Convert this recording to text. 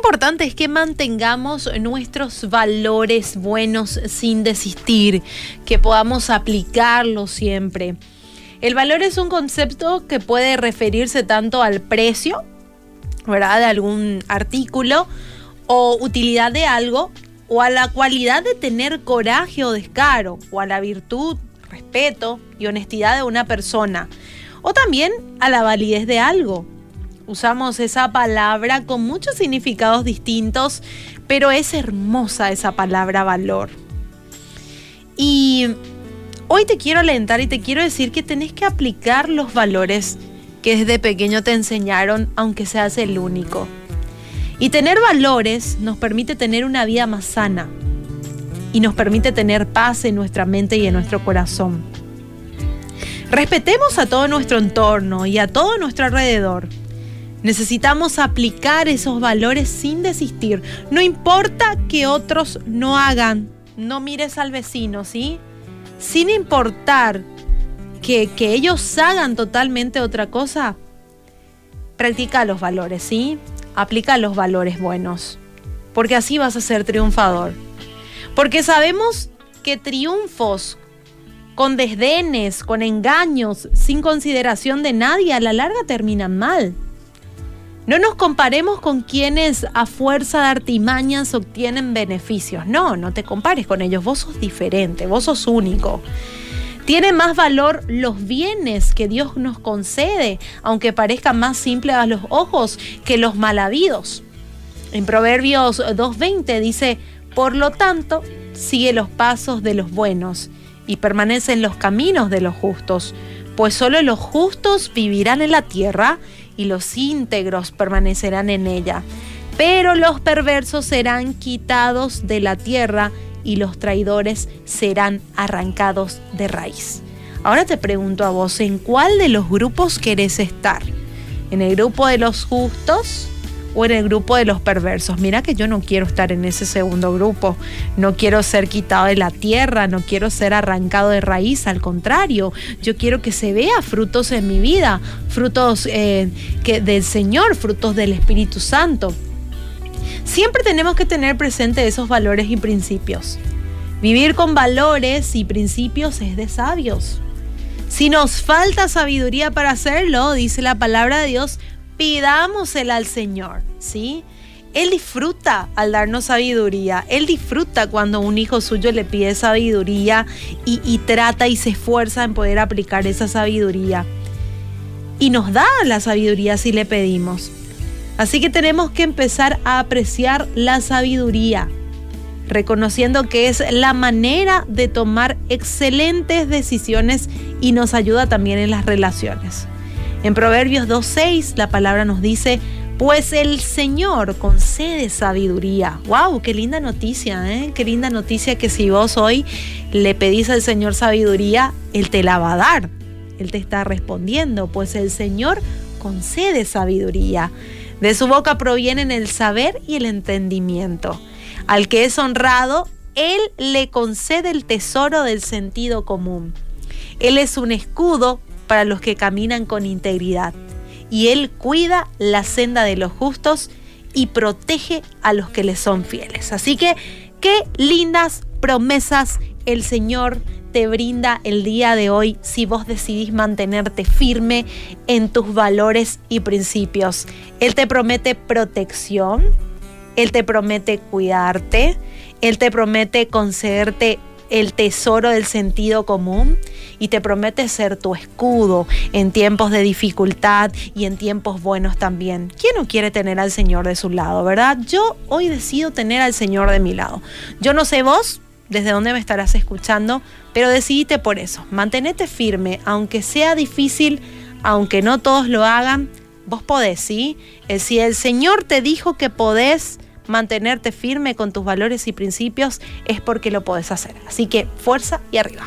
importante es que mantengamos nuestros valores buenos sin desistir, que podamos aplicarlos siempre. El valor es un concepto que puede referirse tanto al precio, ¿verdad? De algún artículo o utilidad de algo, o a la cualidad de tener coraje o descaro, o a la virtud, respeto y honestidad de una persona, o también a la validez de algo, usamos esa palabra con muchos significados distintos, pero es hermosa esa palabra valor. Y hoy te quiero alentar y te quiero decir que tenés que aplicar los valores que desde pequeño te enseñaron, aunque seas el único. Y tener valores nos permite tener una vida más sana y nos permite tener paz en nuestra mente y en nuestro corazón. Respetemos a todo nuestro entorno y a todo nuestro alrededor. Necesitamos aplicar esos valores sin desistir. No importa que otros no hagan. No mires al vecino, ¿sí? Sin importar que, que ellos hagan totalmente otra cosa. Practica los valores, ¿sí? Aplica los valores buenos. Porque así vas a ser triunfador. Porque sabemos que triunfos con desdenes, con engaños, sin consideración de nadie, a la larga terminan mal. No nos comparemos con quienes a fuerza de artimañas obtienen beneficios. No, no te compares con ellos. Vos sos diferente, vos sos único. Tiene más valor los bienes que Dios nos concede, aunque parezcan más simples a los ojos que los malavidos. En Proverbios 2.20 dice, por lo tanto, sigue los pasos de los buenos y permanece en los caminos de los justos, pues solo los justos vivirán en la tierra y los íntegros permanecerán en ella. Pero los perversos serán quitados de la tierra y los traidores serán arrancados de raíz. Ahora te pregunto a vos, ¿en cuál de los grupos querés estar? ¿En el grupo de los justos? O en el grupo de los perversos. Mira que yo no quiero estar en ese segundo grupo, no quiero ser quitado de la tierra, no quiero ser arrancado de raíz, al contrario, yo quiero que se vea frutos en mi vida, frutos eh, que, del Señor, frutos del Espíritu Santo. Siempre tenemos que tener presente esos valores y principios. Vivir con valores y principios es de sabios. Si nos falta sabiduría para hacerlo, dice la palabra de Dios, pidámosela al Señor, ¿sí? Él disfruta al darnos sabiduría. Él disfruta cuando un hijo suyo le pide sabiduría y, y, trata y se esfuerza en poder aplicar esa sabiduría. Y nos da la sabiduría si le pedimos. Así que tenemos que empezar a apreciar la sabiduría, reconociendo que es la manera de tomar excelentes decisiones y nos ayuda también en las relaciones. En Proverbios 2.6 la palabra nos dice, pues el Señor concede sabiduría. ¡Wow! ¡Qué linda noticia! ¿eh? ¡Qué linda noticia que si vos hoy le pedís al Señor sabiduría, Él te la va a dar. Él te está respondiendo, pues el Señor concede sabiduría. De su boca provienen el saber y el entendimiento. Al que es honrado, Él le concede el tesoro del sentido común. Él es un escudo para los que caminan con integridad. Y Él cuida la senda de los justos y protege a los que le son fieles. Así que qué lindas promesas el Señor te brinda el día de hoy si vos decidís mantenerte firme en tus valores y principios. Él te promete protección, Él te promete cuidarte, Él te promete concederte el tesoro del sentido común y te promete ser tu escudo en tiempos de dificultad y en tiempos buenos también. ¿Quién no quiere tener al Señor de su lado, verdad? Yo hoy decido tener al Señor de mi lado. Yo no sé vos desde dónde me estarás escuchando, pero decidite por eso. Mantenete firme, aunque sea difícil, aunque no todos lo hagan, vos podés, ¿sí? Si el Señor te dijo que podés, mantenerte firme con tus valores y principios es porque lo podés hacer. Así que fuerza y arriba.